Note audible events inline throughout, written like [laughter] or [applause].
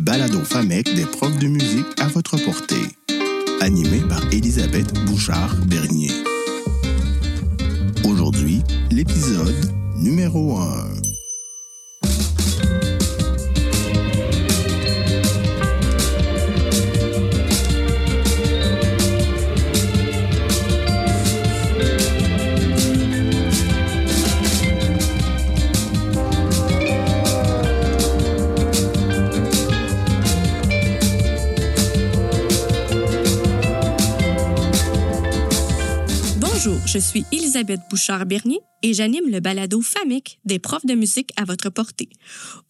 balado FAMEC des profs de musique à votre portée. Animé par Elisabeth Bouchard-Bernier. Aujourd'hui, l'épisode numéro 1. Je suis Elisabeth Bouchard-Bernier et j'anime le balado FAMIC des profs de musique à votre portée.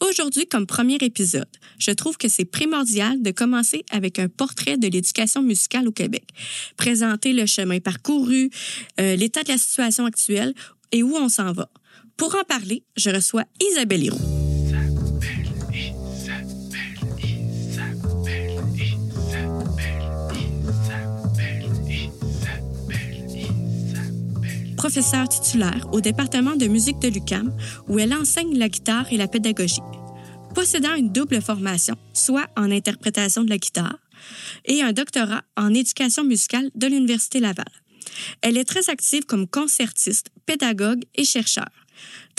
Aujourd'hui, comme premier épisode, je trouve que c'est primordial de commencer avec un portrait de l'éducation musicale au Québec. Présenter le chemin parcouru, euh, l'état de la situation actuelle et où on s'en va. Pour en parler, je reçois Isabelle Héroux. Professeure titulaire au département de musique de l'UCAM, où elle enseigne la guitare et la pédagogie. Possédant une double formation, soit en interprétation de la guitare et un doctorat en éducation musicale de l'Université Laval. Elle est très active comme concertiste, pédagogue et chercheur.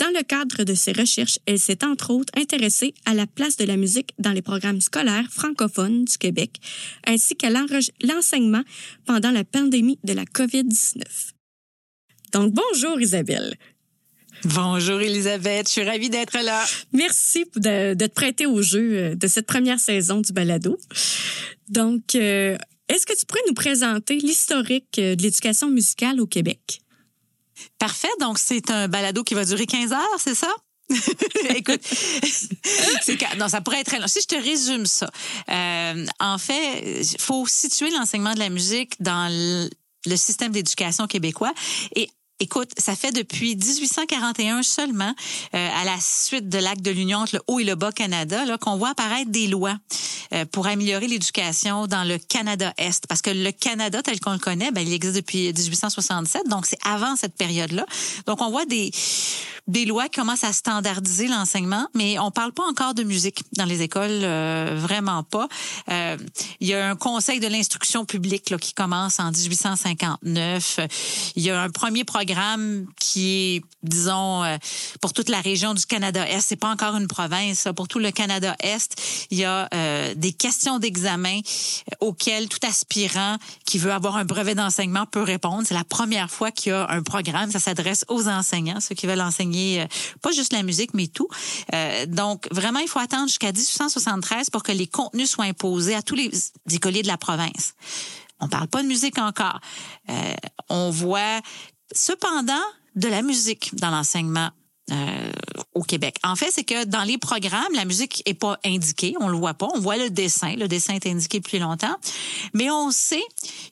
Dans le cadre de ses recherches, elle s'est entre autres intéressée à la place de la musique dans les programmes scolaires francophones du Québec, ainsi qu'à l'enseignement pendant la pandémie de la COVID-19. Donc, bonjour Isabelle. Bonjour Elisabeth, je suis ravie d'être là. Merci de, te prêter au jeu euh, de cette première saison du balado. Donc, euh, est-ce que tu pourrais nous présenter l'historique euh, de l'éducation musicale au Québec? Parfait, donc c'est un balado qui va durer 15 heures, c'est ça? [laughs] Écoute, [laughs] non, ça pourrait être très long. Si je te résume ça, en fait, il faut situer l'enseignement de la musique dans le, le système d'éducation québécois et Écoute, ça fait depuis 1841 seulement, euh, à la suite de l'acte de l'Union entre le Haut et le Bas Canada, qu'on voit apparaître des lois euh, pour améliorer l'éducation dans le Canada-Est. Parce que le Canada, tel qu'on le connaît, ben, il existe depuis 1867, donc c'est avant cette période-là. Donc, on voit des, des lois qui commencent à standardiser l'enseignement, mais on parle pas encore de musique dans les écoles, euh, vraiment pas. Euh, il y a un conseil de l'instruction publique là, qui commence en 1859. Il y a un premier programme qui est, disons, euh, pour toute la région du Canada-Est. C'est pas encore une province. Pour tout le Canada-Est, il y a des questions d'examen auxquelles tout aspirant qui veut avoir un brevet d'enseignement peut répondre. C'est la première fois qu'il y a un programme. Ça s'adresse aux enseignants, ceux qui veulent enseigner euh, pas juste la musique, mais tout. Euh, donc, vraiment, il faut attendre jusqu'à 1873 pour que les contenus soient imposés à tous les écoliers de la province. On parle pas de musique encore. Euh, on voit cependant de la musique dans l'enseignement euh, au Québec. En fait, c'est que dans les programmes, la musique est pas indiquée, on le voit pas, on voit le dessin, le dessin est indiqué depuis longtemps, mais on sait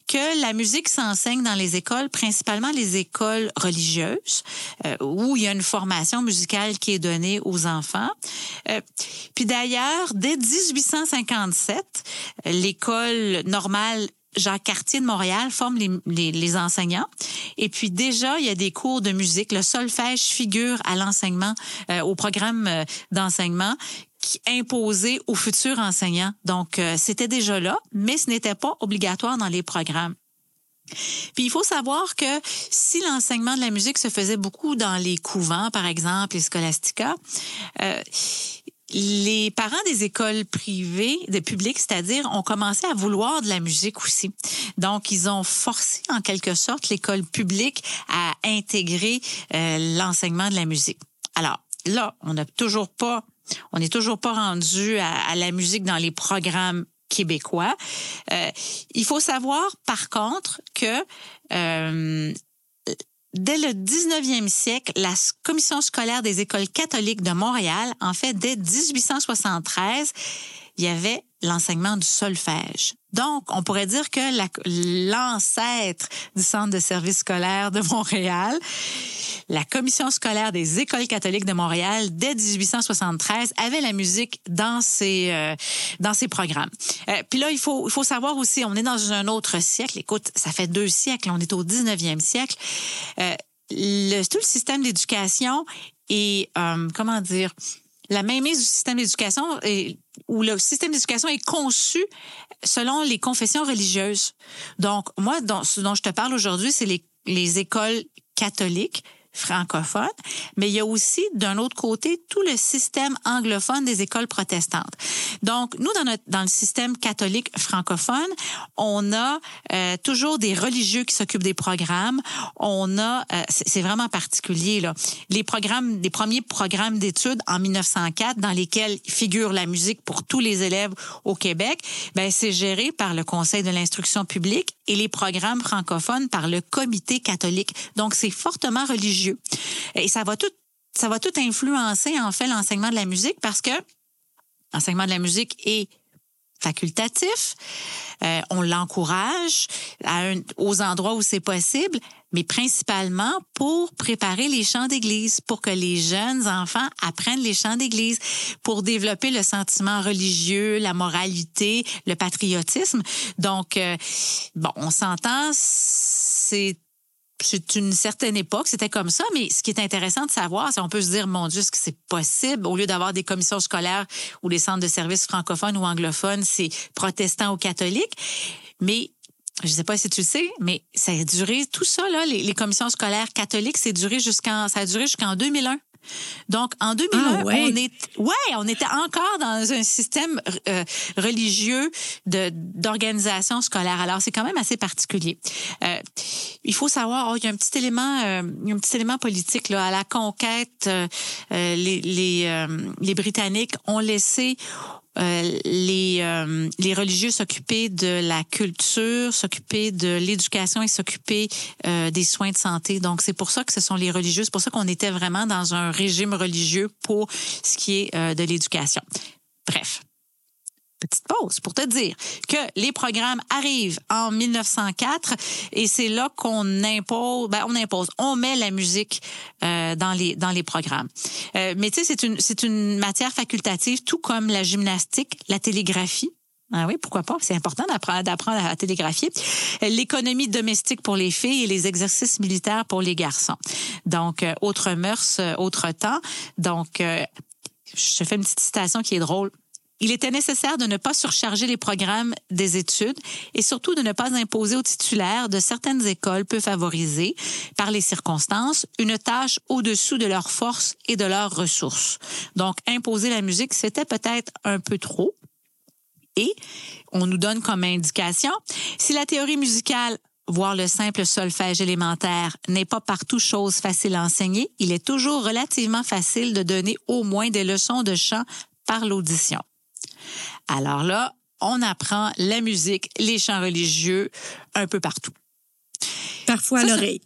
que la musique s'enseigne dans les écoles, principalement les écoles religieuses, euh, où il y a une formation musicale qui est donnée aux enfants. Euh, puis d'ailleurs, dès 1857, l'école normale Jacques Cartier de Montréal forme les, les, enseignants. Et puis déjà, il y a des cours de musique. Le solfège figure à l'enseignement, euh, au programme euh, d'enseignement imposé aux futurs enseignants. Donc, euh, c'était déjà là, mais ce n'était pas obligatoire dans les programmes. Puis il faut savoir que si l'enseignement de la musique se faisait beaucoup dans les couvents, par exemple, les scolastica, euh, les parents des écoles privées, des publics, c'est-à-dire, ont commencé à vouloir de la musique aussi. Donc, ils ont forcé en quelque sorte l'école publique à intégrer euh, l'enseignement de la musique. Alors, là, on n'a toujours pas, on n'est toujours pas rendu à, la musique dans les programmes québécois. Euh, il faut savoir, par contre, que euh, Dès le 19e siècle, la Commission scolaire des écoles catholiques de Montréal, en fait, dès 1873, il y avait l'enseignement du solfège. Donc, on pourrait dire que l'ancêtre du Centre de services scolaires de Montréal, la Commission scolaire des écoles catholiques de Montréal, dès 1873, avait la musique dans ses, euh, dans ses programmes. Euh, puis là, il faut, il faut savoir aussi, on est dans un autre siècle. Écoute, ça fait deux siècles, on est au 19e siècle. Euh, le, tout le système d'éducation est, euh, comment dire, la mainmise du système d'éducation où le système d'éducation est conçu selon les confessions religieuses. Donc, moi, ce dont je te parle aujourd'hui, c'est les, les écoles catholiques francophone, mais il y a aussi d'un autre côté tout le système anglophone des écoles protestantes. Donc nous dans notre dans le système catholique francophone, on a euh, toujours des religieux qui s'occupent des programmes. On a euh, c'est vraiment particulier là. Les programmes les premiers programmes d'études en 1904 dans lesquels figure la musique pour tous les élèves au Québec, ben c'est géré par le Conseil de l'instruction publique et les programmes francophones par le Comité catholique. Donc c'est fortement religieux et ça va tout, ça va tout influencer, en fait, l'enseignement de la musique parce que l'enseignement de la musique est facultatif. Euh, on l'encourage aux endroits où c'est possible, mais principalement pour préparer les chants d'église, pour que les jeunes enfants apprennent les chants d'église, pour développer le sentiment religieux, la moralité, le patriotisme. Donc, euh, bon, on s'entend, c'est c'est une certaine époque, c'était comme ça, mais ce qui est intéressant de savoir, c'est on peut se dire, mon Dieu, est-ce que c'est possible, au lieu d'avoir des commissions scolaires ou les centres de services francophones ou anglophones, c'est protestant ou catholique. Mais je ne sais pas si tu le sais, mais ça a duré tout ça là, les, les commissions scolaires catholiques, c'est duré jusqu'en ça a duré jusqu'en 2001. Donc, en 2001, ah, on est, ouais, on était encore dans un système euh, religieux de d'organisation scolaire. Alors, c'est quand même assez particulier. Euh, il faut savoir, oh, il y a un petit élément, euh, un petit élément politique là. À la conquête, euh, les les, les Britanniques ont laissé euh, les, euh, les religieux s'occuper de la culture, s'occuper de l'éducation et s'occuper euh, des soins de santé. Donc, c'est pour ça que ce sont les religieux. C'est pour ça qu'on était vraiment dans un régime religieux pour ce qui est de l'éducation. Bref, petite pause pour te dire que les programmes arrivent en 1904 et c'est là qu'on impose, ben on impose, on met la musique euh, dans les dans les programmes. Euh, mais tu sais, c'est une c'est une matière facultative, tout comme la gymnastique, la télégraphie. Ah oui, pourquoi pas? C'est important d'apprendre, d'apprendre à télégraphier. L'économie domestique pour les filles et les exercices militaires pour les garçons. Donc, euh, autre mœurs, euh, autre temps. Donc, euh, je fais une petite citation qui est drôle. Il était nécessaire de ne pas surcharger les programmes des études et surtout de ne pas imposer aux titulaires de certaines écoles peu favorisées par les circonstances une tâche au-dessous de leurs forces et de leurs ressources. Donc, imposer la musique, c'était peut-être un peu trop. Et on nous donne comme indication, si la théorie musicale voire le simple solfège élémentaire n'est pas partout chose facile à enseigner, il est toujours relativement facile de donner au moins des leçons de chant par l'audition. Alors là, on apprend la musique, les chants religieux un peu partout. Parfois à l'oreille.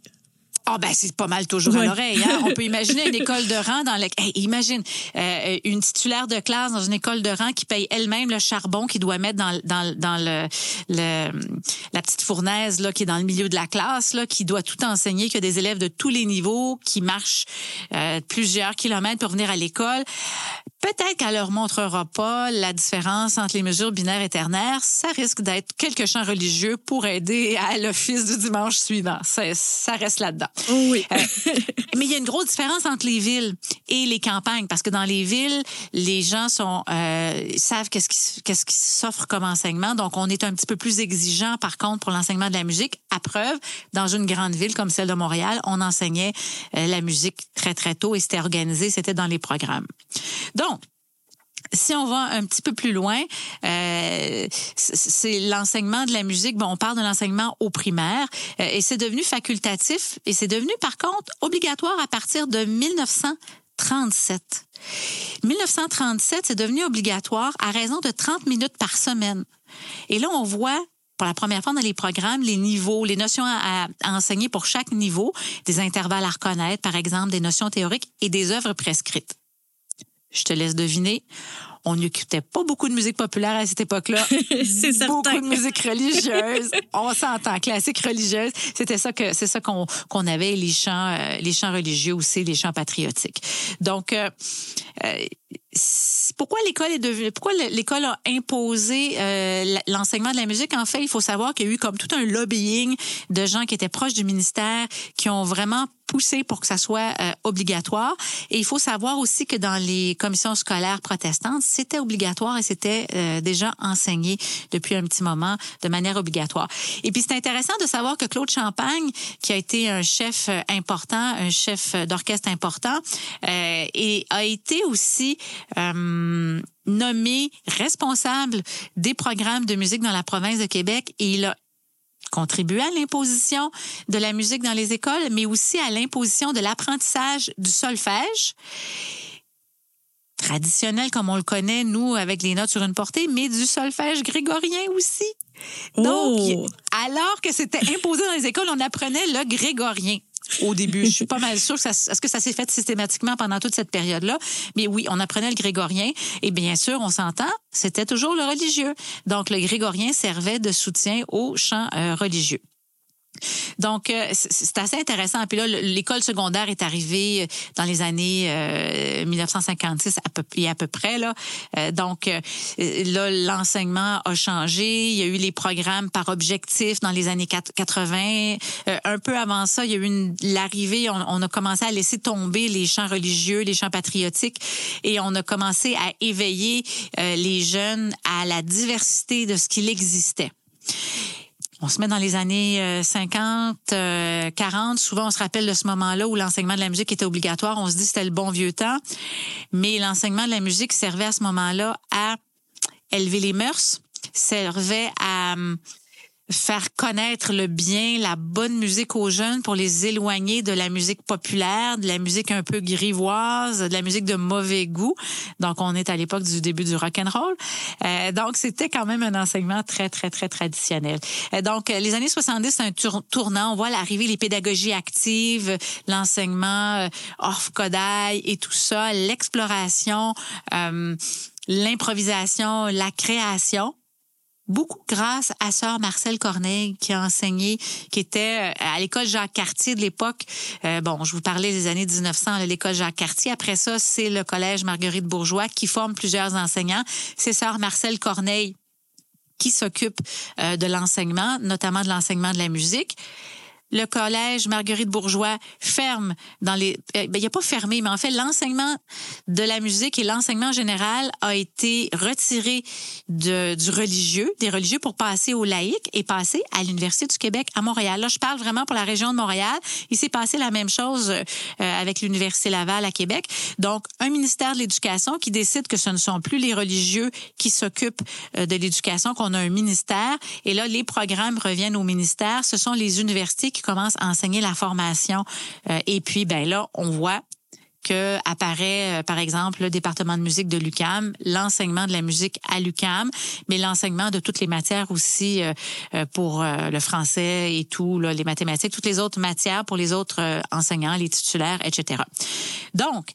Ah ben c'est pas mal toujours à l'oreille. Hein? On peut [laughs] imaginer une école de rang dans laquelle... imagine euh, une titulaire de classe dans une école de rang qui paye elle-même le charbon qu'il doit mettre dans, dans, dans le, le, la petite fournaise là qui est dans le milieu de la classe là, qui doit tout enseigner, qui a des élèves de tous les niveaux qui marchent euh, plusieurs kilomètres pour venir à l'école. Peut-être qu'elle leur montrera pas la différence entre les mesures binaires et ternaires. Ça risque d'être quelques chants religieux pour aider à l'office du dimanche suivant. Ça, ça reste là-dedans. Oui. Euh, mais il y a une grosse différence entre les villes et les campagnes parce que dans les villes, les gens sont euh, savent qu'est-ce qui qu'est-ce s'offre comme enseignement. Donc on est un petit peu plus exigeant par contre pour l'enseignement de la musique. À preuve, dans une grande ville comme celle de Montréal, on enseignait euh, la musique très très tôt et c'était organisé, c'était dans les programmes. Donc si on va un petit peu plus loin, euh, c'est l'enseignement de la musique. Bon, on parle de l'enseignement au primaire euh, et c'est devenu facultatif et c'est devenu par contre obligatoire à partir de 1937. 1937, c'est devenu obligatoire à raison de 30 minutes par semaine. Et là, on voit pour la première fois dans les programmes, les niveaux, les notions à, à, enseigner pour chaque niveau, des intervalles à reconnaître, par exemple, des notions théoriques et des œuvres prescrites. Je te laisse deviner. On n'écoutait pas beaucoup de musique populaire à cette époque-là. [laughs] c'est certain. Beaucoup de musique religieuse. [laughs] On s'entend, classique religieuse. C'était ça que c'est ça qu'on qu'on avait les chants euh, les chants religieux aussi, les chants patriotiques. Donc euh, euh, pourquoi pourquoi l'école est devenue, pourquoi l'école a imposé euh, l'enseignement de la musique? En fait, il faut savoir qu'il y a eu comme tout un lobbying de gens qui étaient proches du ministère, qui ont vraiment poussé pour que ça soit euh, obligatoire. Et il faut savoir aussi que dans les commissions scolaires protestantes, c'était obligatoire et c'était euh, déjà enseigné depuis un petit moment de manière obligatoire. Et puis c'est intéressant de savoir que Claude Champagne, qui a été un chef euh, important, un chef d'orchestre important, et a été aussi nommé responsable des programmes de musique dans la province de Québec et il a contribuer à l'imposition de la musique dans les écoles, mais aussi à l'imposition de l'apprentissage du solfège traditionnel comme on le connaît, nous, avec les notes sur une portée, mais du solfège grégorien aussi. Donc, oh! alors que c'était imposé dans les écoles, on apprenait le grégorien au début. Je suis pas mal sûre que ça, est-ce que ça s'est fait systématiquement pendant toute cette période-là? Mais oui, on apprenait le grégorien et bien sûr, on s'entend, c'était toujours le religieux. Donc, le grégorien servait de soutien au chant euh, religieux. Donc, euh, c'est assez intéressant. Puis là, l'école secondaire est arrivée euh, dans les années 1956 à peu, à peu près. Là. Euh, donc, là, l'enseignement a changé. Il y a eu les programmes par objectif dans les années 80. un peu avant ça, il y a eu l'arrivée, on, on, a commencé à laisser tomber les chants religieux, les chants patriotiques, et on a commencé à éveiller les jeunes à la diversité de ce qu'il existait on se met dans les années 50, euh, 40. Euh, Souvent, on se rappelle de ce moment-là où l'enseignement de la musique était obligatoire. On se dit que c'était le bon vieux temps. Mais l'enseignement de la musique servait à ce moment-là à élever les mœurs, servait à faire connaître le bien, la bonne musique aux jeunes pour les éloigner de la musique populaire, de la musique un peu grivoise, de la musique de mauvais goût. Donc, on est à l'époque du début du rock and roll. Euh, donc, c'était quand même un enseignement très, très, très traditionnel. Euh, donc, les années 70, c'est un tournant. On voit l'arrivée les pédagogies actives, l'enseignement euh, Kodaï et tout ça, l'exploration, euh, l'improvisation, la création beaucoup grâce à sœur Marcel Corneille qui a enseigné, qui était euh, à l'école Jacques Cartier de l'époque. Euh, bon, je vous parlais des années 1900, l'école Jacques Cartier. Après ça, c'est le collège Marguerite Bourgeois qui forme plusieurs enseignants. C'est sœur Marcel Corneille qui s'occupe euh, de l'enseignement, notamment de l'enseignement de la musique le collège Marguerite Bourgeois ferme dans les euh, ben, il a pas fermé mais en fait l'enseignement de la musique et l'enseignement général a été retiré de, du religieux, des religieux pour passer au laïc et passer à l'Université du Québec à Montréal. Là, je parle vraiment pour la région de Montréal. Il s'est passé la même chose euh, avec l'Université Laval à Québec. Donc, un ministère de l'Éducation qui décide que ce ne sont plus les religieux qui s'occupent euh, de l'éducation, qu'on a un ministère. Et là, les programmes reviennent au ministère. Ce sont les universités qui commence à enseigner la formation. Euh, et puis, ben là, on voit que apparaît, euh, par exemple, le département de musique de l'UCAM, l'enseignement de la musique à l'UCAM, mais l'enseignement de toutes les matières aussi euh, pour le français et tout, là, les mathématiques, toutes les autres matières pour les autres enseignants, les titulaires, etc. Donc,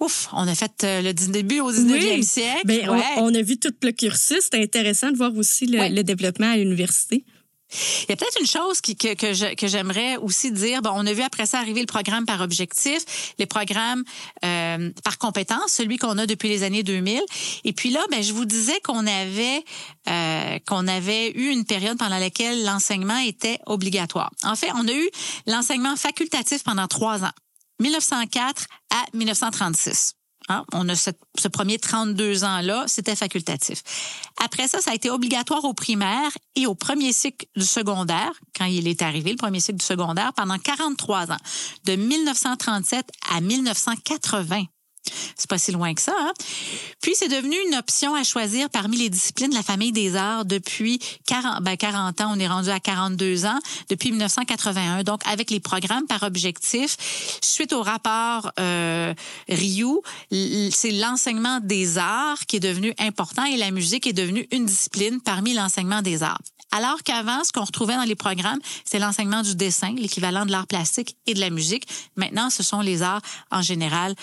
Ouf, on a fait le début au 19e siècle. Ben, on, a vu tout le cursus. C'est intéressant de voir aussi le développement à l'université. Il y a peut-être une chose qui, que, que, j'aimerais aussi dire. Bon, on a vu après ça arriver le programme par objectif, les programmes euh, par compétence, celui qu'on a depuis les années 2000. Et puis là, ben, je vous disais qu'on avait euh, qu'on avait eu une période pendant laquelle l'enseignement était obligatoire. En fait, on a eu l'enseignement facultatif pendant trois ans, 1904 à 1936. Hein? On a ce, premier 32 ans-là, c'était facultatif. Après ça, ça a été obligatoire au primaire et au premier cycle du secondaire, quand il est arrivé, le premier cycle du secondaire, pendant 43 ans, de 1937 à 1980. C'est pas si loin que ça. Hein? Puis c'est devenu une option à choisir parmi les disciplines de la famille des arts depuis 40, ben 40 ans. On est rendu à 42 ans depuis 1981. Donc avec les programmes par objectif, suite au rapport euh, c'est l'enseignement des arts qui est devenu important et la musique est devenue une discipline parmi l'enseignement des arts. Alors qu'avant, ce qu'on retrouvait dans les programmes, c'est l'enseignement du dessin, l'équivalent de l'art plastique et de la musique. Maintenant, ce sont les arts en général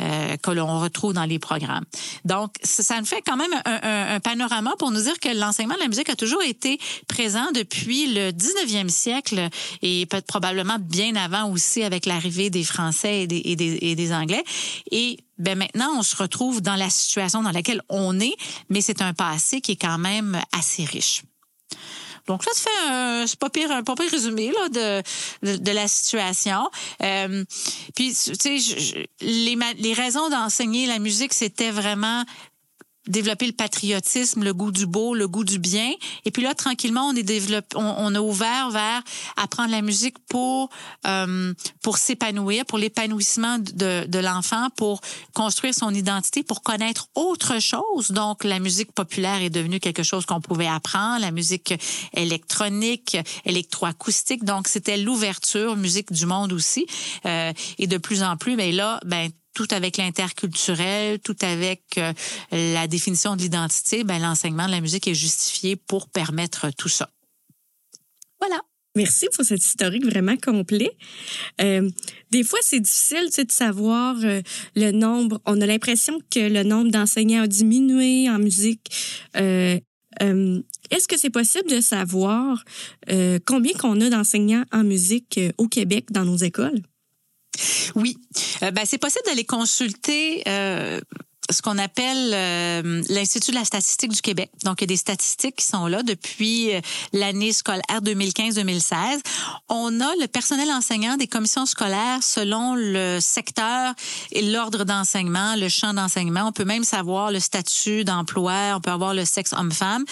euh, que l'on retrouve dans les programmes. Donc, ça nous fait quand même un, panorama pour nous dire que l'enseignement de la musique a toujours été présent depuis le 19e siècle et peut-être probablement bien avant aussi avec l'arrivée des Français et des, et des, et des Anglais. Et ben maintenant, on se retrouve dans la situation dans laquelle on est, mais c'est un passé qui est quand même assez riche. Donc là, tu fais un, c'est pas pire, résumé là, de, de, la situation. Euh, puis, tu sais, les, les raisons d'enseigner la musique, c'était vraiment développer le patriotisme, le goût du beau, le goût du bien. Et puis là, tranquillement, on est développé, on, a ouvert vers apprendre la musique pour euh, pour s'épanouir, pour l'épanouissement de, de l'enfant, pour construire son identité, pour connaître autre chose. Donc, la musique populaire est devenue quelque chose qu'on pouvait apprendre, la musique électronique, électroacoustique. Donc, c'était l'ouverture, musique du monde aussi. Euh, et de plus en plus, mais ben là, ben tout avec l'interculturel, tout avec euh, la définition de l'identité, ben, l'enseignement de la musique est justifié pour permettre tout ça. Voilà. Merci pour cette historique vraiment complet. Euh, des fois, c'est difficile tu sais, de savoir euh, le nombre. On a l'impression que le nombre d'enseignants a diminué en musique. Euh, Est-ce que c'est possible de savoir combien qu'on a d'enseignants en musique au Québec dans nos écoles? Oui, euh, ben, c'est possible d'aller consulter. Euh, ce qu'on appelle euh, l'Institut de la statistique du Québec. Donc, il y a des statistiques qui sont là depuis l'année scolaire 2015-2016. On a le personnel enseignant des commissions scolaires selon le secteur et l'ordre d'enseignement, le champ d'enseignement. On peut même savoir le statut d'emploi, on peut avoir le sexe homme-femme.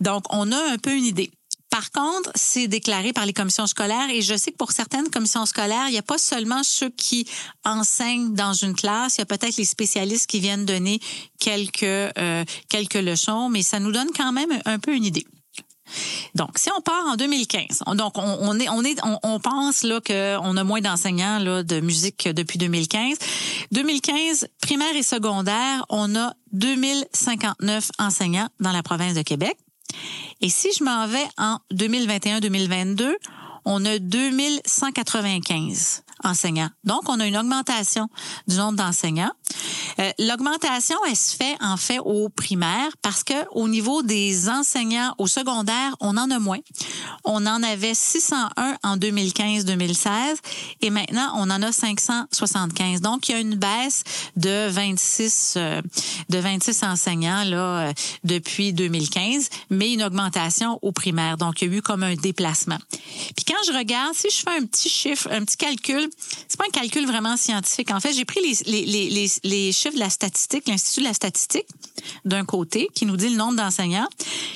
donc, on a un peu une idée. Par contre, c'est déclaré par les commissions scolaires et je sais que pour certaines commissions scolaires, il n'y a pas seulement ceux qui enseignent dans une classe, il y a peut-être les spécialistes qui viennent donner quelques euh, quelques leçons, mais ça nous donne quand même un peu une idée. Donc, si on part en 2015, donc on, est, on est, on, pense là qu'on a moins d'enseignants là de musique depuis 2015. 2015, primaire et secondaire, on a 2059 enseignants dans la province de Québec. Et si je m'en vais en 2021-2022, on a 2195 Donc, on a une augmentation du nombre d'enseignants. Euh, l'augmentation, elle se fait en fait au primaire parce que au niveau des enseignants au secondaire, on en a moins. On en avait 601 en 2015-2016 et maintenant on en a 575. Donc il y a une baisse de 26 euh, de 26 enseignants là euh, depuis 2015, mais une augmentation au primaire. Donc il y a eu comme un déplacement. Puis quand je regarde, si je fais un petit chiffre, un petit calcul, c'est pas un calcul vraiment scientifique. En fait, j'ai pris les, les, les, les chiffres de la statistique, l'Institut de la statistique, d'un côté, qui nous dit le nombre d'enseignants.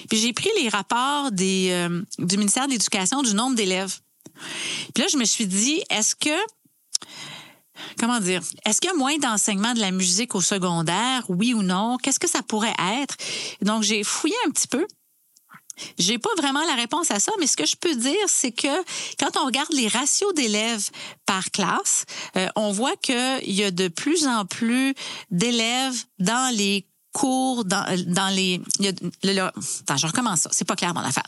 Puis j'ai pris les rapports des, euh, du ministère de l'Éducation du nombre d'élèves. Puis là, je me suis dit, est-ce que comment dire, est-ce qu'il y a moins d'enseignement de la musique au secondaire, oui ou non? Qu'est-ce que ça pourrait être? Donc, j'ai fouillé un petit peu. J'ai pas vraiment la réponse à ça, mais ce que je peux dire, c'est que quand on regarde les ratios d'élèves par classe, euh, on voit qu'il y a de plus en plus d'élèves dans les cours, dans, dans les... attends, je recommence ça, c'est pas clair mon affaire.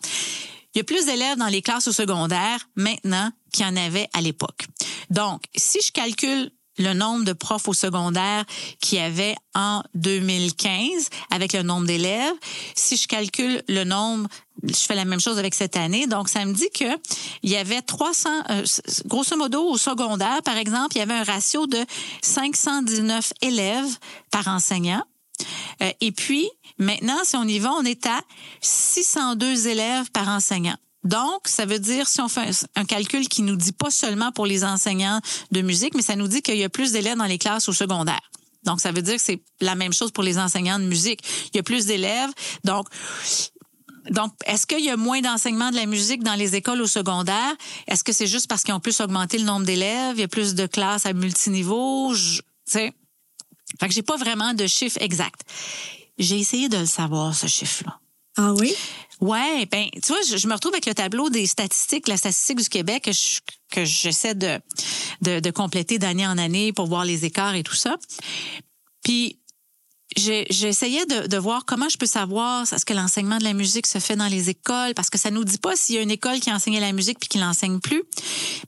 Il y a plus d'élèves dans les classes au secondaire maintenant qu'il y en avait à l'époque. Donc, si je calcule le nombre de profs au secondaire qu'il y avait en 2015 avec le nombre d'élèves. Si je calcule le nombre, je fais la même chose avec cette année. Donc, ça me dit que il y avait 300, euh, grosso modo, au secondaire, par exemple, il y avait un ratio de 519 élèves par enseignant. Euh, et puis, maintenant, si on y va, on est à 602 élèves par enseignant. Donc, ça veut dire, si on fait un, calcul qui nous dit pas seulement pour les enseignants de musique, mais ça nous dit qu'il y a plus d'élèves dans les classes au secondaire. Donc, ça veut dire que c'est la même chose pour les enseignants de musique. Il y a plus d'élèves. Donc, donc, est-ce qu'il y a moins d'enseignement de la musique dans les écoles au secondaire? Est-ce que c'est juste parce qu'ils ont plus augmenté le nombre d'élèves? Il y a plus de classes à multiniveau? Tu sais? Fait que j'ai pas vraiment de chiffre exact. J'ai essayé de le savoir, ce chiffre-là. Ah oui? Ouais, ben tu vois, je, me retrouve avec le tableau des statistiques, la statistique du Québec que je, que j'essaie de, de, de compléter d'année en année pour voir les écarts et tout ça. Puis j'essayais de, de, voir comment je peux savoir est-ce que l'enseignement de la musique se fait dans les écoles parce que ça nous dit pas s'il y a une école qui enseignait la musique puis qui l'enseigne plus.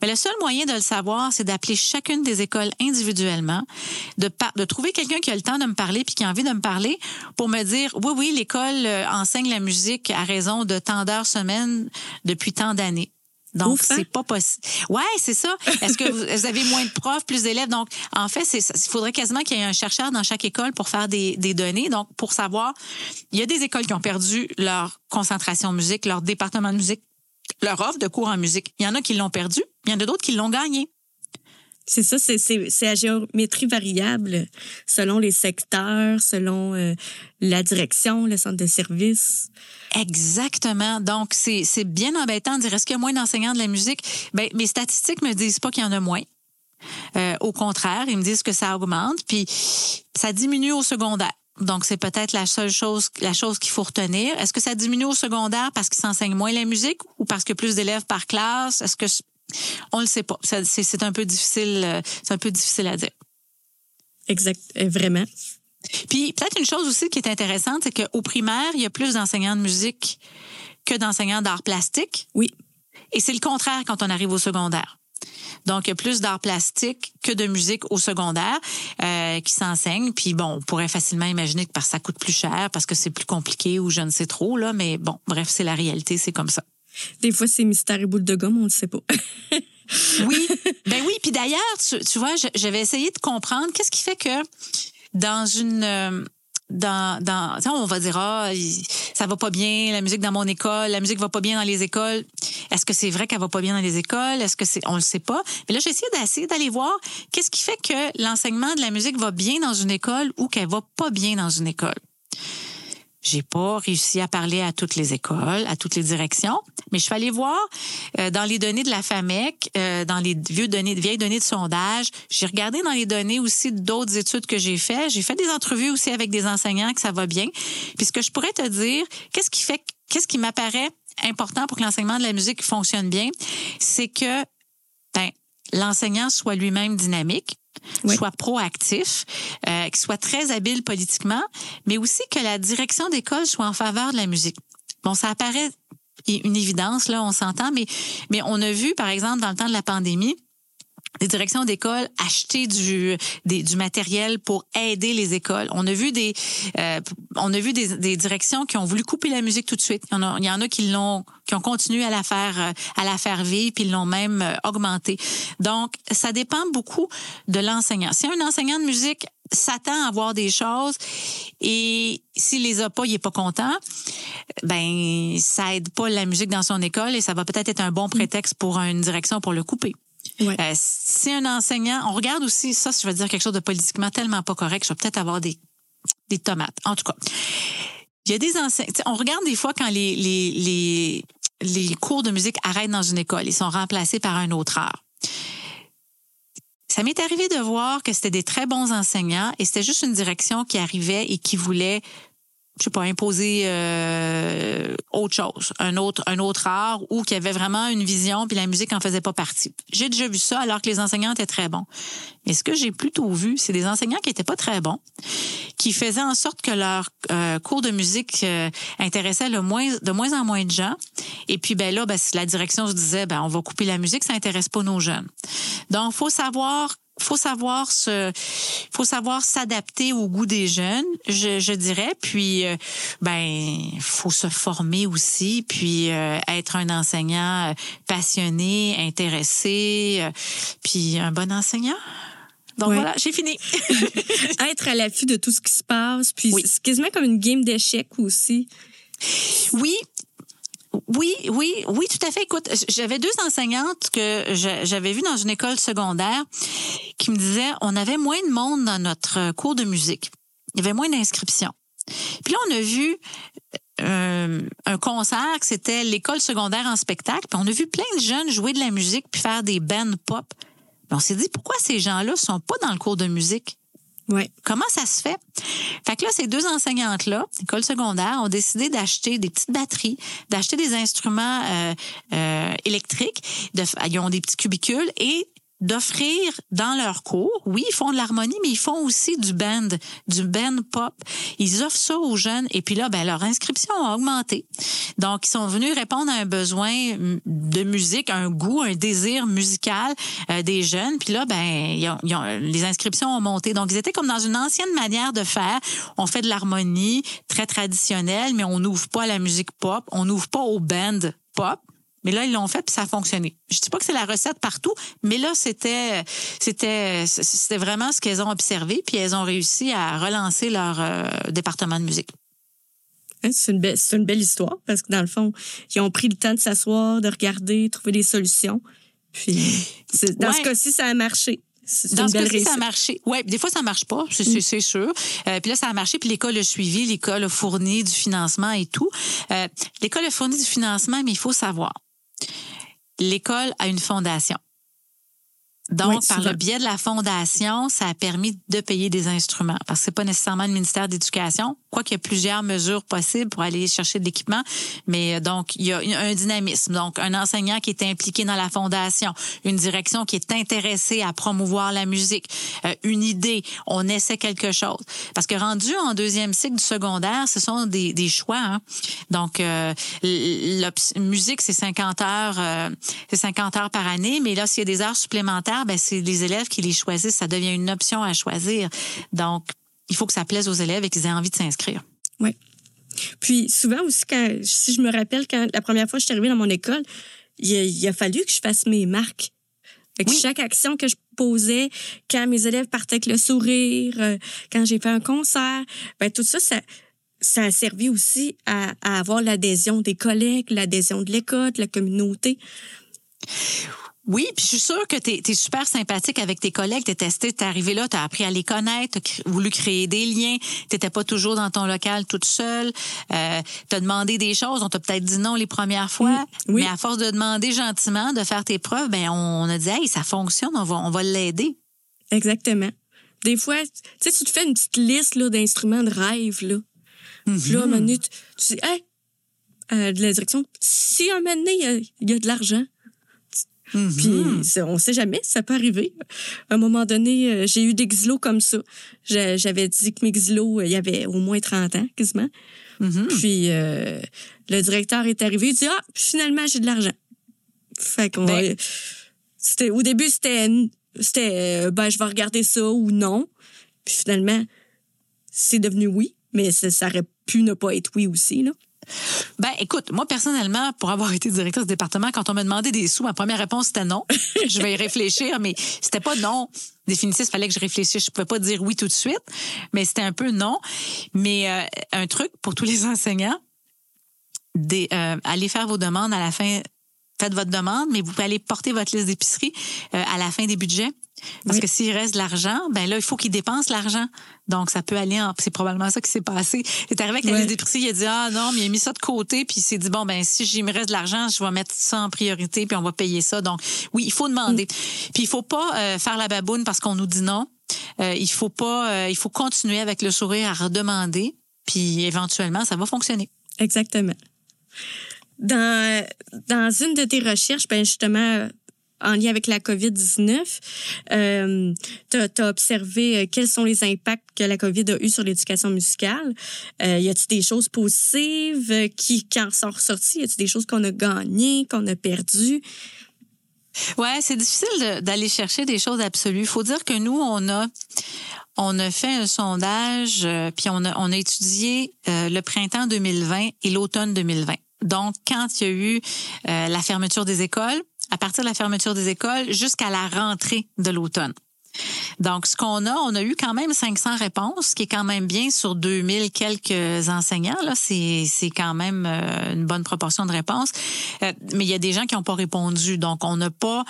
Mais le seul moyen de le savoir, c'est d'appeler chacune des écoles individuellement, de de trouver quelqu'un qui a le temps de me parler puis qui a envie de me parler pour me dire oui oui, l'école euh, enseigne la musique à raison de tant d'heures semaine depuis tant d'années. Donc, hein? c'est pas possible. Ouais, c'est ça. Est-ce que [laughs] vous avez moins de profs, plus d'élèves? Donc, en fait, c'est, il faudrait quasiment qu'il y ait un chercheur dans chaque école pour faire des, des données. Donc, pour savoir, il y a des écoles qui ont perdu leur concentration musique, leur département de musique, leur offre de cours en musique. Il y en a qui l'ont perdu. Il y en a d'autres qui l'ont gagné. C'est ça, c'est, la géométrie variable selon les secteurs, selon euh, la direction, le centre de service. Exactement. Donc, c'est, bien embêtant de dire est-ce qu'il y a moins d'enseignants de la musique? Ben, mes statistiques me disent pas qu'il y en a moins. Euh, au contraire, ils me disent que ça augmente, puis ça diminue au secondaire. Donc, c'est peut-être la seule chose, la chose qu'il faut retenir. Est-ce que ça diminue au secondaire parce qu'ils s'enseignent moins la musique ou parce a plus d'élèves par classe? Est-ce que on le sait pas. C'est un peu difficile, euh, c'est un peu difficile à dire. Exact, euh, vraiment. Puis peut-être une chose aussi qui est intéressante, c'est qu'au primaire, il y a plus d'enseignants de musique que d'enseignants d'art plastique. Oui. Et c'est le contraire quand on arrive au secondaire. Donc, il y a plus d'art plastique que de musique au secondaire euh, qui s'enseigne. Puis bon, on pourrait facilement imaginer que parce que ça coûte plus cher, parce que c'est plus compliqué ou je ne sais trop là. Mais bon, bref, c'est la réalité, c'est comme ça. Des fois, c'est mystère et boule de gomme, on ne sait pas. [laughs] oui, ben oui. Puis d'ailleurs, tu, vois, j'avais essayé de comprendre qu'est-ce qui fait que dans une euh, dans, on va dire ah ça va pas bien la musique dans mon école la musique va pas bien dans les écoles est-ce que c'est vrai qu'elle va pas bien dans les écoles? Est-ce que c'est on le sait pas? Mais là j'ai essayé d'aller voir qu'est-ce qui fait que l'enseignement de la musique va bien dans une école ou qu'elle va pas bien dans une école j'ai pas réussi à parler à toutes les écoles, à toutes les directions, mais je suis allée voir euh, dans les données de la FAMEC, euh, dans les vieux données, vieilles données de sondage. J'ai regardé dans les données aussi d'autres études que j'ai faites. J'ai fait des entrevues aussi avec des enseignants que ça va bien. Puis ce que je pourrais te dire, qu'est-ce qui fait, qu'est-ce qui m'apparaît important pour que l'enseignement de la musique fonctionne bien, c'est que ben, l'enseignant soit lui-même dynamique, soit proactif, euh, qu'il soit très habile politiquement, mais aussi que la direction d'école soit en faveur de la musique. Bon, ça apparaît une évidence, là, on s'entend, mais, mais on a vu, par exemple, dans le temps de la pandémie, des directions d'école acheter du du matériel pour aider les écoles. On a vu des euh, on a vu des, des, directions qui ont voulu couper la musique tout de suite. Il y en a, il y en a qui l'ont qui ont continué à la faire euh, à la faire vivre puis l'ont même euh, augmenté. Donc ça dépend beaucoup de l'enseignant. Si un enseignant de musique s'attend à voir des choses et s'il les a pas, il est pas content. Ben ça aide pas la musique dans son école et ça va peut-être être un bon prétexte pour une direction pour le couper. Ouais. Euh, si un enseignant, on regarde aussi ça, si je veux dire quelque chose de politiquement tellement pas correct, je vais peut-être avoir des, des tomates. En tout cas, il y a des enseignants. On regarde des fois quand les, les, les, les cours de musique arrêtent dans une école, ils sont remplacés par un autre art. Ça m'est arrivé de voir que c'était des très bons enseignants et c'était juste une direction qui arrivait et qui voulait je sais pas imposer euh, autre chose, un autre un autre art ou qui avait vraiment une vision puis la musique en faisait pas partie. J'ai déjà vu ça alors que les enseignants étaient très bons. Mais ce que j'ai plutôt vu, c'est des enseignants qui étaient pas très bons, qui faisaient en sorte que leur euh, cours de musique euh, intéressait le moins de moins en moins de gens et puis ben là ben, la direction se disait ben on va couper la musique, ça intéresse pas nos jeunes. Donc faut savoir faut savoir se, faut savoir s'adapter au goût des jeunes, je, je dirais. Puis, euh, ben, faut se former aussi, puis euh, être un enseignant euh, passionné, intéressé, puis un bon enseignant. Donc voilà, j'ai fini. [laughs] être à l'affût de tout ce qui se passe, puis c'est quasiment comme une game d'échecs aussi. Oui, oui, oui, oui, tout à fait. Écoute, j'avais deux enseignantes que j'avais vues dans une école secondaire qui me disaient on avait moins de monde dans notre cours de musique. Il y avait moins d'inscriptions. Puis là, on a vu euh, un concert, c'était l'école secondaire en spectacle, puis on a vu plein de jeunes jouer de la musique puis faire des bands pop. on s'est dit pourquoi ces gens-là sont pas dans le cours de musique Comment ça se fait? Fait que là, ces deux enseignantes-là, école secondaire, ont décidé d'acheter des petites batteries, d'acheter des instruments euh, euh, électriques. De, ils ont des petits cubicules et d'offrir dans leurs cours, oui, ils font de l'harmonie, mais ils font aussi du band, du band pop. Ils offrent ça aux jeunes et puis là, ben, leur inscription a augmenté. Donc, ils sont venus répondre à un besoin de musique, un goût, un désir musical euh, des jeunes. Puis là, ben, les inscriptions ont monté. Donc, ils étaient comme dans une ancienne manière de faire. On fait de l'harmonie très traditionnelle, mais on n'ouvre pas à la musique pop, on n'ouvre pas au band pop. Mais là, ils l'ont fait puis ça a fonctionné. Je dis pas que c'est la recette partout, mais là, c'était, c'était, c'était vraiment ce qu'elles ont observé puis elles ont réussi à relancer leur euh, département de musique. Hein, c'est une, belle, c'est une belle histoire parce que dans le fond, ils ont pris le temps de s'asseoir, de regarder, trouver des solutions. Puis, dans ce cas-ci, ça a marché. C'est Dans ce cas-ci, ça a marché. Oui, des fois, ça marche pas, c'est, mm. sûr. Euh, puis là, ça a marché, puis l'école a suivi, l'école a fourni du financement et tout. Euh, l'école a fourni du financement, mais il faut savoir, l'école a une fondation. Donc, par le biais de la fondation, ça a permis de payer des instruments. Parce que c'est pas nécessairement le ministère d'Éducation, quoi qu'il y a plusieurs mesures possibles pour aller chercher de l'équipement. Mais euh, donc, il y a un dynamisme. Donc, un enseignant qui est impliqué dans la fondation, une direction qui est intéressée à promouvoir la musique, euh, une idée, on essaie quelque chose. Parce que rendu en deuxième cycle du secondaire, ce sont des, des choix. Hein? Donc, euh, la musique, c'est 50 heures, c'est 50 heures par année. Mais là, s'il y a des heures supplémentaires, ben, c'est les élèves qui les choisissent. Ça devient une option à choisir. Donc, il faut que ça plaise aux élèves et qu'ils aient envie de s'inscrire. Oui. Puis souvent aussi, quand, si je me rappelle, quand la première fois que je suis arrivée dans mon école, il a, fallu que je fasse mes marques. Chaque action que je posais, quand mes élèves partaient avec le sourire, euh, quand j'ai fait un concert, ben tout ça, ça, ça a servi aussi à, à avoir l'adhésion des collègues, l'adhésion de l'école, de la communauté. Oui, puis je suis sûre que tu es, super sympathique avec tes collègues. T'es testé, t'es arrivé là, t'as appris à les connaître, t'as voulu créer des liens. T'étais pas toujours dans ton local toute seule. Euh, t'as demandé des choses, on t'a peut-être dit non les premières fois, oui. mais à force de demander gentiment, de faire tes preuves, ben on a dit hey ça fonctionne, on va on va l'aider. Exactement. Des fois, tu sais, tu te fais une petite liste là d'instruments de rêve là. Puis là, à un moment donné, tu, tu dis hey, euh, de la direction, si un moment donné il y a de l'argent Mm-hmm. Puis on sait jamais, ça peut arriver. À un moment donné, euh, j'ai eu des xylos comme ça. J'avais dit que mes xylos, euh, il y avait au moins 30 ans, quasiment. Mm-hmm. Puis euh, le directeur est arrivé, il dit ah finalement j'ai de l'argent. Fait qu'on ben c'était au début c'était c'était ben je vais regarder ça ou non. Puis finalement c'est devenu oui, mais ça, ça aurait pu ne pas être oui aussi là. Ben, écoute, moi, personnellement, pour avoir été directrice de département, quand on m'a demandé des sous, ma première réponse, c'était non. [laughs] je vais y réfléchir, mais c'était pas non définitif. Il fallait que je réfléchisse. Je pouvais pas dire oui tout de suite, mais c'était un peu non. Mais euh, un truc pour tous les [laughs] enseignants, des, euh, allez faire vos demandes à la fin faites votre demande, mais vous pouvez aller porter votre liste d'épicerie euh, à la fin des budgets. Parce que s'il reste de l'argent, ben là, il faut qu'il dépense l'argent. Donc, ça peut aller en... C'est probablement ça qui s'est passé. C'est arrivé avec la liste d'épicerie, il a dit, ah non, mais il a mis ça de côté, puis il s'est dit, bon, ben si j'y me reste de l'argent, je vais mettre ça en priorité, puis on va payer ça. Donc, oui, il faut demander. Mm. Puis, il faut pas euh, faire la baboune parce qu'on nous dit non. Euh, il faut pas... il faut continuer avec le sourire à redemander, puis éventuellement, ça va fonctionner. Exactement. Dans, dans une de tes recherches, ben justement, en lien avec la COVID-19, euh, tu as, observé euh, quels sont les impacts que la COVID a eu sur l'éducation musicale. Euh, y a-t-il des choses positives euh, qui, qui en sont ressorties? Y a-t-il des choses qu'on a gagnées, qu'on a perdues? Ouais, c'est difficile d'aller chercher des choses absolues. Faut dire que nous, on a on a fait un sondage, puis on a, on a étudié le printemps 2020 et l'automne 2020. Donc, quand il y a eu la fermeture des écoles, à partir de la fermeture des écoles jusqu'à la rentrée de l'automne. Donc, ce qu'on a, on a eu quand même 500 réponses, ce qui est quand même bien sur 2000 quelques enseignants. Là, c'est, c'est quand même euh, une bonne proportion de réponses. Euh, mais il y a des gens qui n'ont pas répondu. Donc, on n'a pas...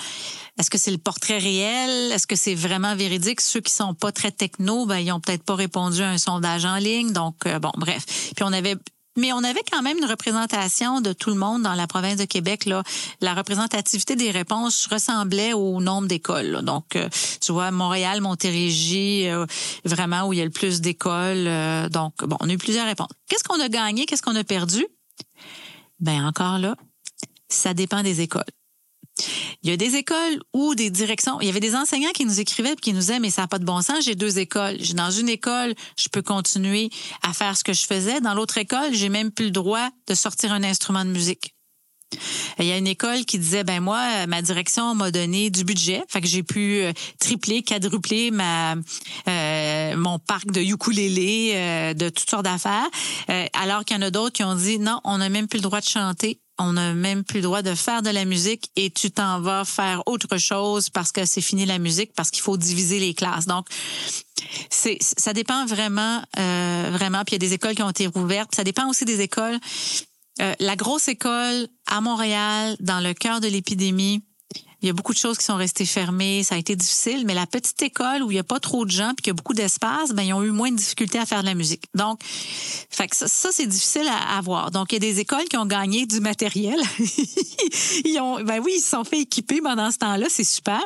Est-ce que c'est le portrait réel? Est-ce que c'est vraiment véridique? Ceux qui sont pas très techno, ben, ils ont peut-être pas répondu à un sondage en ligne. Donc, bon, bref. Puis, on avait mais on avait quand même une représentation de tout le monde dans la province de Québec. Là. La représentativité des réponses ressemblait au nombre d'écoles. Donc, euh, tu vois, Montréal, Montérégie, euh, vraiment où il y a le plus d'écoles. Euh, donc, bon, on a eu plusieurs réponses. Qu'est-ce qu'on a gagné? Qu'est-ce qu'on a perdu? Ben encore là, ça dépend des écoles. Il y a des écoles ou des directions. Il y avait des enseignants qui nous écrivaient et qui nous disaient, mais ça n'a pas de bon sens, j'ai deux écoles. Dans une école, je peux continuer à faire ce que je faisais. Dans l'autre école, j'ai même plus le droit de sortir un instrument de musique. Il y a une école qui disait ben moi ma direction m'a donné du budget, fait que j'ai pu euh, tripler, quadrupler ma euh, mon parc de ukulélé, euh, de toutes sortes d'affaires, alors qu'il y en a d'autres qui ont dit non, on n'a même plus le droit de chanter, on n'a même plus le droit de faire de la musique et tu t'en vas faire autre chose parce que c'est fini la musique, parce qu'il faut diviser les classes. Donc, c'est ça dépend vraiment, euh, vraiment. Puis il y a des écoles qui ont été rouvertes. Ça dépend aussi des écoles. Euh, la grosse école à Montréal, dans le cœur de l'épidémie, il y a beaucoup de choses qui sont restées fermées, ça a été difficile, mais la petite école où il n'y a pas trop de gens puis qu'il y a beaucoup d'espace, ben ils ont eu moins de difficultés à faire de la musique. Donc, fait que ça, c'est difficile à, avoir. Donc, il y a des écoles qui ont gagné du matériel. [laughs] ils ont, ben oui, ils se sont fait équiper pendant ce temps-là, c'est super.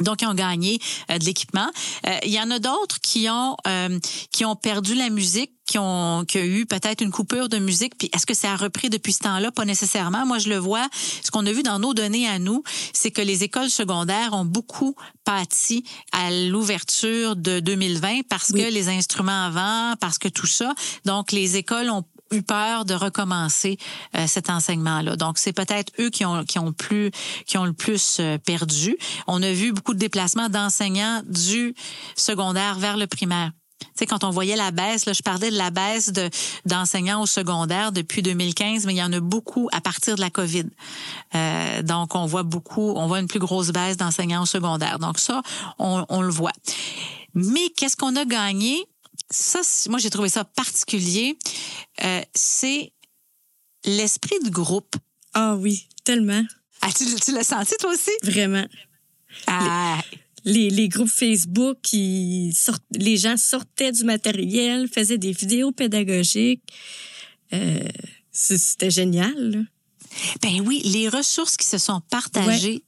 Donc, ils ont gagné euh, de l'équipement. Euh, il y en a d'autres qui ont euh, qui ont perdu la musique, qui ont qui a eu peut-être une coupure de musique. Puis, est-ce que ça a repris depuis ce temps-là? Pas nécessairement. Moi, je le vois. Ce qu'on a vu dans nos données à nous, c'est que les écoles secondaires ont beaucoup pâti à l'ouverture de 2020 parce que les instruments avant, parce que tout ça. Donc, les écoles ont eu peur de recommencer euh, cet enseignement-là. Donc, c'est peut-être eux qui ont, qui ont, plus, qui ont le plus euh, perdu. On a vu beaucoup de déplacements d'enseignants du secondaire vers le primaire. Tu sais, quand on voyait la baisse, là, je parlais de la baisse de, d'enseignants au secondaire depuis 2015, mais il y en a beaucoup à partir de la COVID. Euh, donc, on voit beaucoup, on voit une plus grosse baisse d'enseignants au secondaire. Donc, ça, on, on le voit. Mais qu'est-ce qu'on a gagné? Ça, moi, j'ai trouvé ça particulier. Euh, c'est l'esprit de groupe. Ah oui, tellement. Ah, tu, l'as senti, toi aussi? Vraiment. Ah. Les, les, groupes Facebook, qui les gens sortaient du matériel, faisaient des vidéos pédagogiques. Euh, c'était génial. Ben oui, les ressources qui se sont partagées.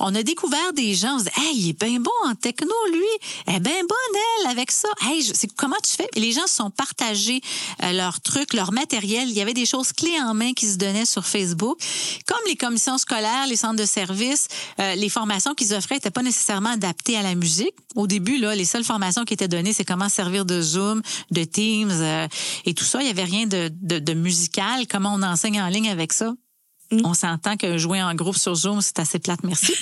On a découvert des gens, on se dit, hey, il est bien bon en techno, lui. Elle est bien bonne, elle, avec ça. Hey, c'est comment tu fais? Et les gens sont partagés euh, leurs trucs, leur matériel. Il y avait des choses clés en main qui se donnaient sur Facebook. Comme les commissions scolaires, les centres de services, euh, les formations qu'ils offraient n'étaient pas nécessairement adaptées à la musique. Au début, là, les seules formations qui étaient données, c'est comment servir de Zoom, de Teams euh, et tout ça. Il y avait rien de, de, de musical. Comment on enseigne en ligne avec ça? Mm. On s'entend que jouer en groupe sur Zoom, c'est assez plate, merci. [laughs]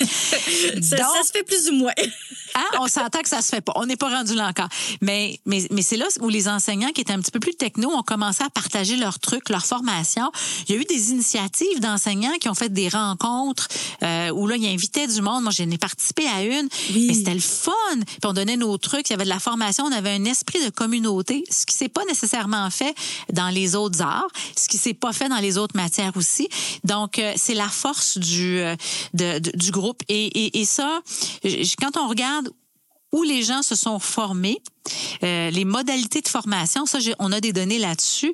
ça, se fait plus ou moins. [laughs] hein, on s'entend que ça se fait pas. On n'est pas rendu là encore. Mais, mais, mais c'est là où les enseignants qui étaient un petit peu plus techno ont commencé à partager leurs trucs, leurs formations. Il y a eu des initiatives d'enseignants qui ont fait des rencontres euh, où là, ils invitaient du monde. Moi, j'en ai participé à une. Mais c'était le fun. Puis on donnait nos trucs. Il y avait de la formation. On avait un esprit de communauté, ce qui s'est pas nécessairement fait dans les autres arts, ce qui s'est pas fait dans les autres matières aussi. Donc, euh, c'est la force du, euh, du groupe. Et, et, et ça, quand on regarde où les gens se sont formés, euh, les modalités de formation, ça, on a des données là-dessus.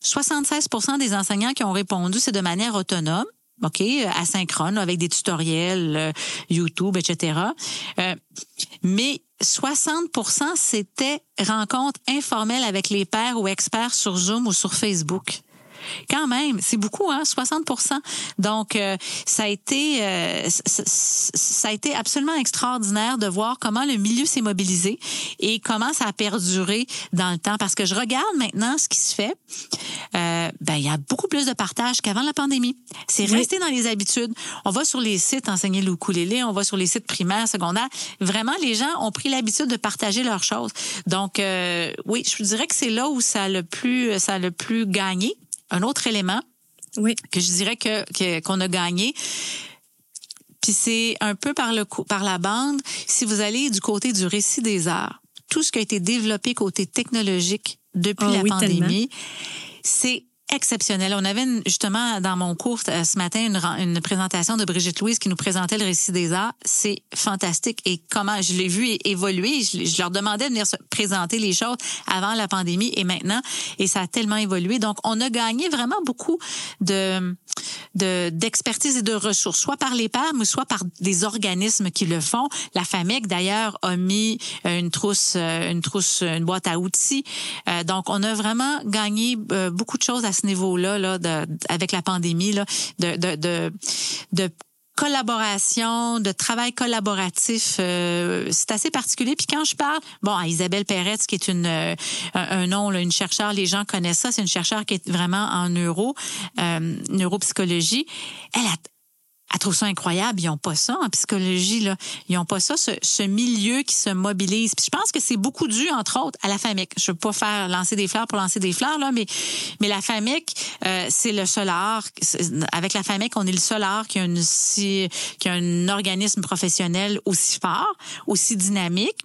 76 des enseignants qui ont répondu, c'est de manière autonome. OK, asynchrone, avec des tutoriels, YouTube, etc. mais 60 c'était rencontres informelles avec les pairs ou experts sur Zoom ou sur Facebook. Quand même, c'est beaucoup, hein, 60% Donc, euh, ça a été, euh, ça a été absolument extraordinaire de voir comment le milieu s'est mobilisé et comment ça a perduré dans le temps. Parce que je regarde maintenant ce qui se fait. Euh, ben, il y a beaucoup plus de partage qu'avant la pandémie. C'est resté dans les habitudes. On va sur les sites enseigner le ukulélé, on va sur les sites primaires, secondaires. Vraiment, les gens ont pris l'habitude de partager leurs choses. Donc, oui, je dirais que c'est là où ça a le plus, ça a le plus gagné un autre élément oui. que je dirais que qu'on a gagné. Puis c'est un peu par le par la bande. Si vous allez du côté du récit des arts, tout ce qui a été développé côté technologique depuis ah la pandémie, c'est exceptionnel. On avait justement dans mon cours euh, ce matin une, une, présentation de Brigitte Louise qui nous présentait le récit des arts. C'est fantastique et comment je l'ai vu évoluer. Je, je, leur demandais de venir se présenter les choses avant la pandémie et maintenant et ça a tellement évolué. Donc on a gagné vraiment beaucoup de d'expertise et de ressources, soit par les pairs, mais soit par des organismes qui le font. La FAMEC d'ailleurs a mis euh, une trousse, euh, une trousse, une boîte à outils. donc on a vraiment gagné beaucoup de choses à ce niveau-là, là, de, avec la pandémie, de, de, de, collaboration, de travail collaboratif. Euh, c'est assez particulier. Puis quand je parle, bon, à Isabelle Perretz, qui est une euh, un, nom, là, une chercheure, les gens connaissent ça, c'est une chercheure qui est vraiment en neuro, euh, neuropsychologie. Elle a elle trouve ça incroyable. Ils n'ont pas ça en psychologie. Là. Ils n'ont pas ça, ce, ce, milieu qui se mobilise. Puis je pense que c'est beaucoup dû, entre autres, à la FAMIC. Je veux pas faire lancer des fleurs pour lancer des fleurs, là, mais, mais la FAMIC, euh, c'est le seul art. Avec la FAMIC, on est le seul art qui a, une, qui a un organisme professionnel aussi fort, aussi dynamique.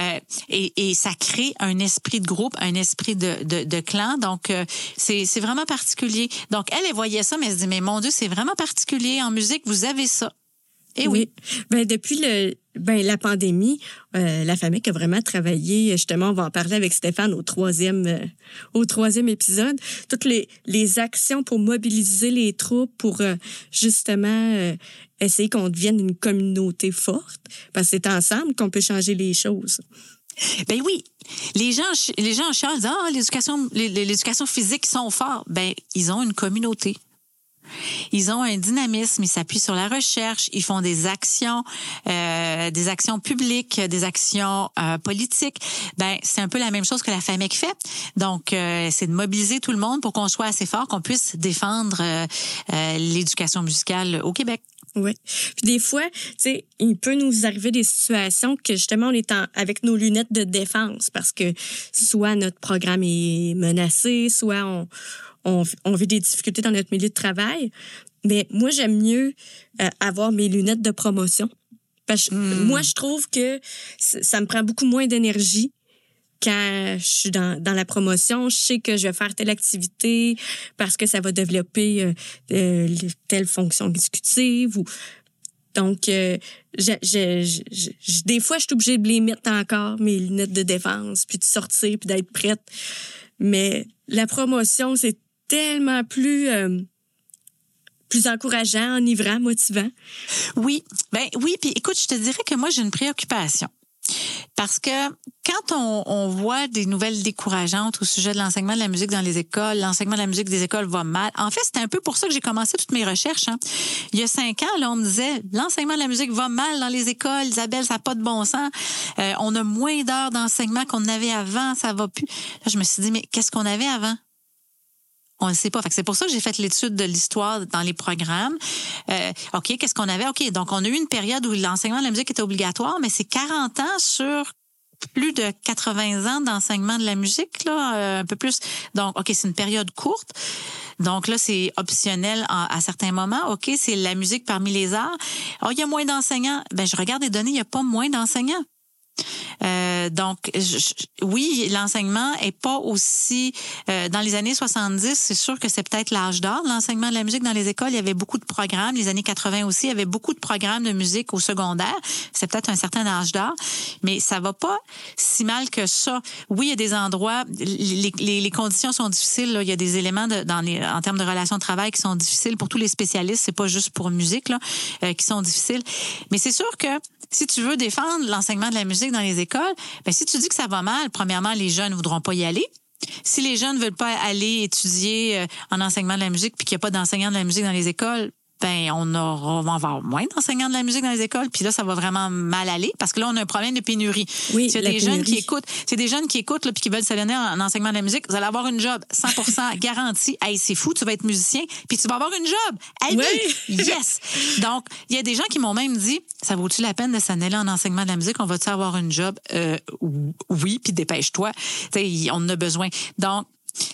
Euh, et, et, ça crée un esprit de groupe, un esprit de, de, de clan. Donc, euh, c'est vraiment particulier. Donc, elle, elle voyait ça, mais elle se dit, mais mon Dieu, c'est vraiment particulier en musique vous avez ça. Et eh oui. Ben, depuis le, ben, la pandémie, euh, la famille a vraiment travaillé. Justement, on va en parler avec Stéphane au troisième, euh, au troisième épisode. Toutes les, les actions pour mobiliser les troupes, pour euh, justement essayer qu'on devienne une communauté forte, parce que c'est ensemble qu'on peut changer les choses. Ben oui, les gens, les gens en disent ah l'éducation, l'éducation physique ils sont forts. Ben ils ont une communauté. Ils ont un dynamisme, ils s'appuient sur la recherche, ils font des actions, euh, des actions publiques, des actions euh, politiques. Ben c'est un peu la même chose que la FAMEC fait. Donc euh, c'est de mobiliser tout le monde pour qu'on soit assez fort, qu'on puisse défendre l'éducation musicale au Québec. Oui. Puis des fois, tu sais, il peut nous arriver des situations que justement on est avec nos lunettes de défense parce que soit notre programme est menacé, soit on on, vit des difficultés dans notre milieu de travail. Mais moi, j'aime mieux euh, avoir mes lunettes de promotion. Parce que hmm. moi, je trouve que ça me prend beaucoup moins d'énergie quand je suis dans, dans la promotion, je sais que je vais faire telle activité parce que ça va développer euh, euh telle fonction exécutive ou donc euh, je, je, je, des fois je suis obligée de les mettre encore mes lunettes de défense puis de sortir puis d'être prête. Mais la promotion c'est tellement plus euh, plus encourageant, enivrant, motivant. Oui, ben oui, puis écoute, je te dirais que moi j'ai une préoccupation. Parce que quand on, on, voit des nouvelles décourageantes au sujet de l'enseignement de la musique dans les écoles, l'enseignement de la musique des écoles va mal. En fait, c'était un peu pour ça que j'ai commencé toutes mes recherches. Hein. Il y a cinq ans, là, on me disait l'enseignement de la musique va mal dans les écoles. Isabelle, ça n'a pas de bon sens. Euh, on a moins d'heures d'enseignement qu'on avait avant. Ça va plus. Là, je me suis dit, mais qu'est-ce qu'on avait avant? On ne sait pas. c'est pour ça que j'ai fait l'étude de l'histoire dans les programmes. Euh, OK, qu'est-ce qu'on avait? OK, donc on a eu une période où l'enseignement de la musique était obligatoire, mais c'est 40 ans sur plus de 80 ans d'enseignement de la musique, là, euh, un peu plus. Donc, OK, c'est une période courte. Donc là, c'est optionnel à, certains moments. OK, c'est la musique parmi les arts. Oh, il y a moins d'enseignants. Ben, je regarde les données, il n'y a pas moins d'enseignants. Euh, donc, oui, l'enseignement est pas aussi euh, dans les années 70. C'est sûr que c'est peut-être l'âge d'or. L'enseignement de la musique dans les écoles, il y avait beaucoup de programmes. Les années 80 aussi, il y avait beaucoup de programmes de musique au secondaire. C'est peut-être un certain âge d'or, mais ça va pas si mal que ça. Oui, il y a des endroits, les, les, les conditions sont difficiles. Là. Il y a des éléments de, dans les, en termes de relations de travail qui sont difficiles pour tous les spécialistes. C'est pas juste pour musique là, euh, qui sont difficiles. Mais c'est sûr que si tu veux défendre l'enseignement de la musique dans les écoles, ben si tu dis que ça va mal, premièrement, les jeunes ne voudront pas y aller. Si les jeunes ne veulent pas aller étudier euh, en enseignement de la musique puis qu'il n'y a pas d'enseignants de la musique dans les écoles, ben on, aura, on va avoir moins d'enseignants de la musique dans les écoles, puis là ça va vraiment mal aller parce que là on a un problème de pénurie. Oui, c'est des jeunes qui écoutent, c'est des jeunes qui écoutent là, puis qui veulent s'adonner en enseignement de la musique, vous allez avoir une job 100% [laughs] garantie. Hey, c'est fou, tu vas être musicien, puis tu vas avoir une job. Hey, oui. yes. [laughs] Donc, il y a des gens qui m'ont même dit ça vaut-tu la peine de s'en aller en enseignement de la musique, on va-tu avoir une job? Euh, oui, puis dépêche-toi. on en a besoin. Donc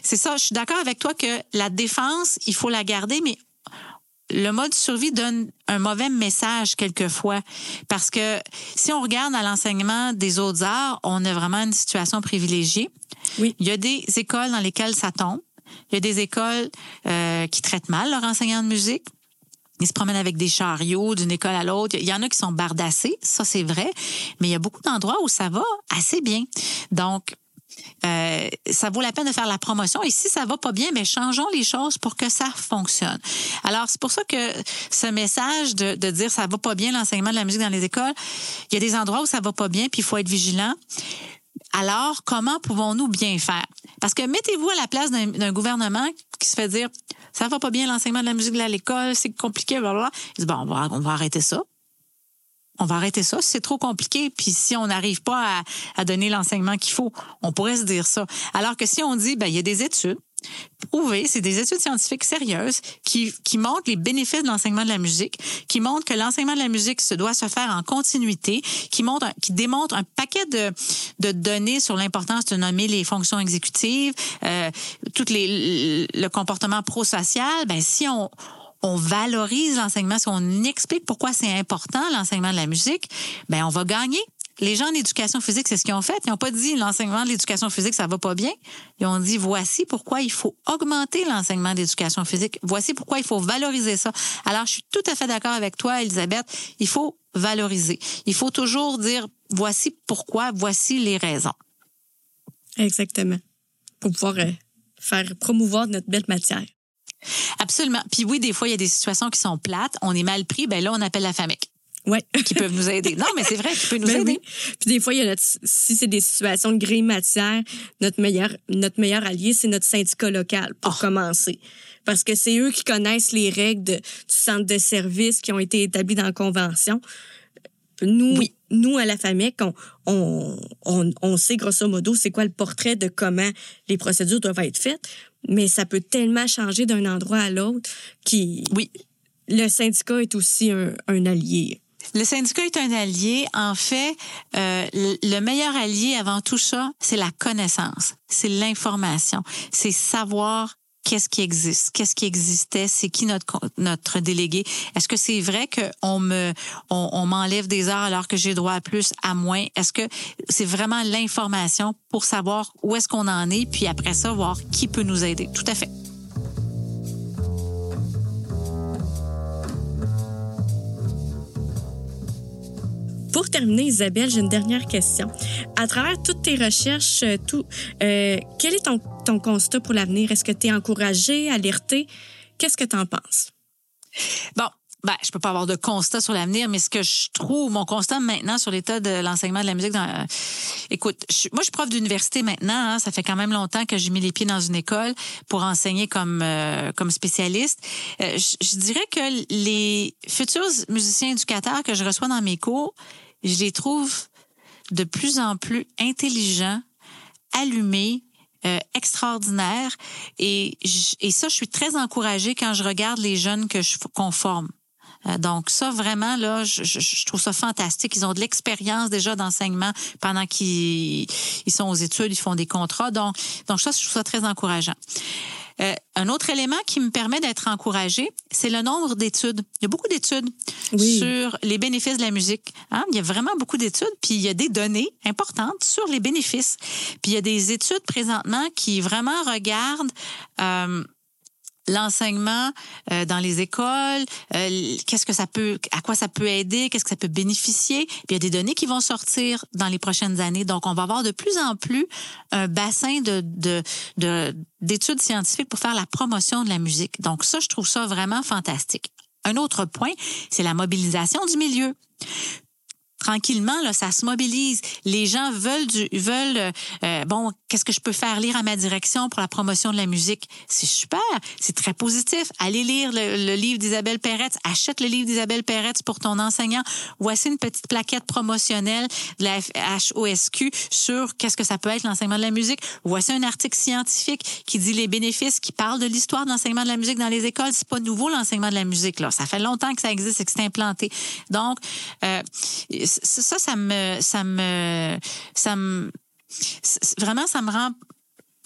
c'est ça, je suis d'accord avec toi que la défense, il faut la garder, mais le mode survie donne un mauvais message quelquefois parce que si on regarde à l'enseignement des autres arts, on a vraiment une situation privilégiée. Oui. Il y a des écoles dans lesquelles ça tombe. Il y a des écoles euh, qui traitent mal leurs enseignants de musique. Ils se promènent avec des chariots d'une école à l'autre. Il y en a qui sont bardassés, ça c'est vrai, mais il y a beaucoup d'endroits où ça va assez bien. Donc, euh, ça vaut la peine de faire la promotion. Et si ça va pas bien, mais changeons les choses pour que ça fonctionne. Alors, c'est pour ça que ce message de, de dire ça va pas bien l'enseignement de la musique dans les écoles, il y a des endroits où ça va pas bien, puis il faut être vigilant. Alors, comment pouvons-nous bien faire? Parce que mettez-vous à la place d'un gouvernement qui se fait dire ça va pas bien l'enseignement de la musique à l'école, c'est compliqué, blablabla. Ils disent, bon, on va, on va arrêter ça. On va arrêter ça, c'est trop compliqué. Puis si on n'arrive pas à, à donner l'enseignement qu'il faut, on pourrait se dire ça. Alors que si on dit, ben il y a des études, prouvé, c'est des études scientifiques sérieuses qui, qui montrent les bénéfices de l'enseignement de la musique, qui montrent que l'enseignement de la musique se doit se faire en continuité, qui montrent, qui démontrent un paquet de, de données sur l'importance de nommer les fonctions exécutives, euh, toutes les, le comportement prosocial. Ben si on on valorise l'enseignement, si on explique pourquoi c'est important l'enseignement de la musique, ben on va gagner les gens en éducation physique, c'est ce qu'ils ont fait. Ils n'ont pas dit l'enseignement de l'éducation physique, ça va pas bien. Ils ont dit voici pourquoi il faut augmenter l'enseignement d'éducation physique. Voici pourquoi il faut valoriser ça. Alors, je suis tout à fait d'accord avec toi, Elisabeth. Il faut valoriser. Il faut toujours dire voici pourquoi, voici les raisons. Exactement. Pour pouvoir euh, faire promouvoir notre belle matière. Absolument. Puis oui, des fois, il y a des situations qui sont plates. On est mal pris. Ben là, on appelle la FAMEC. Ouais. qui peuvent nous aider. Non, mais c'est vrai, qui peut [laughs] nous Ben aider. oui. Puis des fois, il y a notre, si c'est des situations de grille matière, notre meilleur, notre meilleur allié, c'est notre syndicat local pour Oh. commencer. Parce que c'est eux qui connaissent les règles de- du centre de service qui ont été établies dans la convention. Nous, Oui. Nous à la FAMEC, on, on, on, on sait grosso modo c'est quoi le portrait de comment les procédures doivent être faites, mais ça peut tellement changer d'un endroit à l'autre qui Oui. le syndicat est aussi un, un allié. Le syndicat est un allié. En fait, euh, le le meilleur allié avant tout ça, c'est la connaissance, c'est l'information, c'est savoir qu'est-ce qui existe, qu'est-ce qui existait, c'est qui notre notre délégué. Est-ce que c'est vrai que on me on m'enlève des heures alors que j'ai droit à plus, à moins? Est-ce que c'est vraiment l'information pour savoir où est-ce qu'on en est, puis après ça voir qui peut nous aider? Tout à fait. Pour terminer, Isabelle, j'ai une dernière question. À travers toutes tes recherches, euh, tout, euh, quel est ton, ton constat pour l'avenir? Est-ce que tu es encouragé, alerté? Qu'est-ce que tu en penses? Bon, ben, je peux pas avoir de constat sur l'avenir, mais ce que je trouve, mon constat maintenant sur l'état de l'enseignement de la musique, dans, euh, écoute, moi, je suis prof d'université maintenant. hein, ça fait quand même longtemps que j'ai mis les pieds dans une école pour enseigner comme euh, comme spécialiste. Euh, je, je dirais que les futurs musiciens éducateurs que je reçois dans mes cours, je les trouve de plus en plus intelligents, allumés, euh, extraordinaires. Et, et ça, je suis très encouragée quand je regarde les jeunes que je qu'on forme. Euh, Donc ça vraiment là, je, je- je trouve ça fantastique. Ils ont de l'expérience déjà d'enseignement pendant qu'ils ils sont aux études, ils font des contrats. Donc donc ça, je trouve ça très encourageant. Euh, un autre élément qui me permet d'être encouragée, c'est le nombre d'études. Il y a beaucoup d'études Oui. sur les bénéfices de la musique. Hein? Il y a vraiment beaucoup d'études, puis il y a des données importantes sur les bénéfices. Puis il y a des études présentement qui vraiment regardent euh, l'enseignement euh, dans les écoles, euh, qu'est-ce que ça peut, à quoi ça peut aider, qu'est-ce que ça peut bénéficier. Il y a des données qui vont sortir dans les prochaines années. Donc on va avoir de plus en plus un bassin de de de- d'études scientifiques pour faire la promotion de la musique. Donc ça, je trouve ça vraiment fantastique. Un autre point, c'est la mobilisation du milieu tranquillement là ça se mobilise. Les gens veulent du veulent euh, bon qu'est-ce que je peux faire lire à ma direction pour la promotion de la musique? C'est super c'est très positif. Allez lire le, le livre d'Isabelle Perretz achète le livre d'Isabelle Perretz pour ton enseignant. Voici une petite plaquette promotionnelle de la HOSQ sur qu'est-ce que ça peut être l'enseignement de la musique. Voici un article scientifique qui dit les bénéfices qui parle de l'histoire de l'enseignement de la musique dans les écoles. C'est pas nouveau l'enseignement de la musique là. Ça fait longtemps que ça existe et que c'est implanté. Donc euh, ça, ça, me, ça me, ça me, vraiment, ça me rend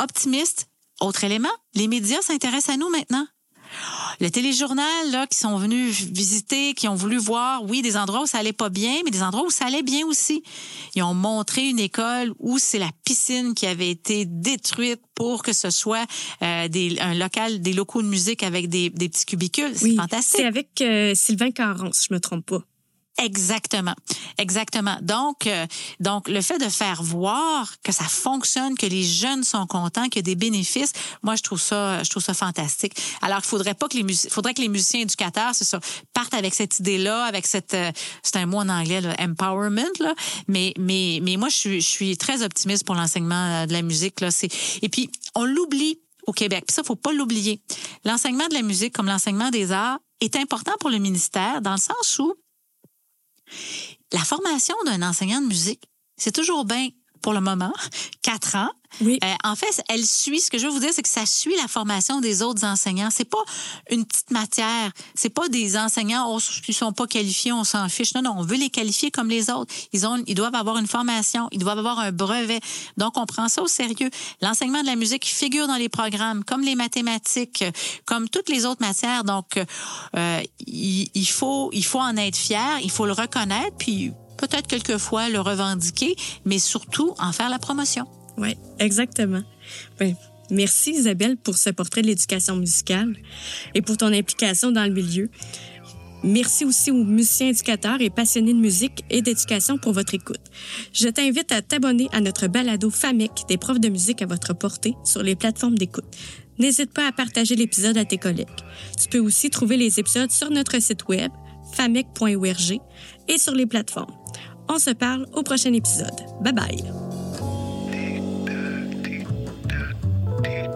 optimiste. Autre élément, les médias s'intéressent à nous maintenant. Le téléjournal, là, qui sont venus visiter, qui ont voulu voir, oui, des endroits où ça allait pas bien, mais des endroits où ça allait bien aussi. Ils ont montré une école où c'est la piscine qui avait été détruite pour que ce soit euh, des, un local, des locaux de musique avec des, des petits cubicules. C'est Oui, fantastique. C'est avec euh, Sylvain Caron, si je me trompe pas. Exactement, exactement. Donc, euh, donc le fait de faire voir que ça fonctionne, que les jeunes sont contents, qu'il y a des bénéfices, moi je trouve ça, je trouve ça fantastique. Alors, il faudrait pas que les musiciens, faudrait que les musiciens éducateurs, c'est ça, partent avec cette idée-là, avec cette, euh, c'est un mot en anglais, là, empowerment là. Mais, mais, mais moi je suis, je suis très optimiste pour l'enseignement euh, de la musique là. C'est et puis on l'oublie au Québec. Puis ça, faut pas l'oublier. L'enseignement de la musique, comme l'enseignement des arts, est important pour le ministère dans le sens où la formation d'un enseignant de musique, c'est toujours bien pour le moment, quatre ans. Oui. Euh, en fait, elle suit, ce que je veux vous dire, c'est que ça suit la formation des autres enseignants. C'est pas une petite matière. C'est pas des enseignants oh, qui sont pas qualifiés, on s'en fiche. Non, non, on veut les qualifier comme les autres. Ils ont, ils doivent avoir une formation, ils doivent avoir un brevet. Donc, on prend ça au sérieux. L'enseignement de la musique figure dans les programmes, comme les mathématiques, comme toutes les autres matières. Donc, euh, il, il faut, il faut en être fier, il faut le reconnaître, puis peut-être quelquefois le revendiquer, mais surtout en faire la promotion. Oui, exactement. Ben, merci Isabelle pour ce portrait de l'éducation musicale et pour ton implication dans le milieu. Merci aussi aux musiciens éducateurs et passionnés de musique et d'éducation pour votre écoute. Je t'invite à t'abonner à notre balado FAMEC des profs de musique à votre portée sur les plateformes d'écoute. N'hésite pas à partager l'épisode à tes collègues. Tu peux aussi trouver les épisodes sur notre site web famec.org et sur les plateformes. On se parle au prochain épisode. Bye bye. dear.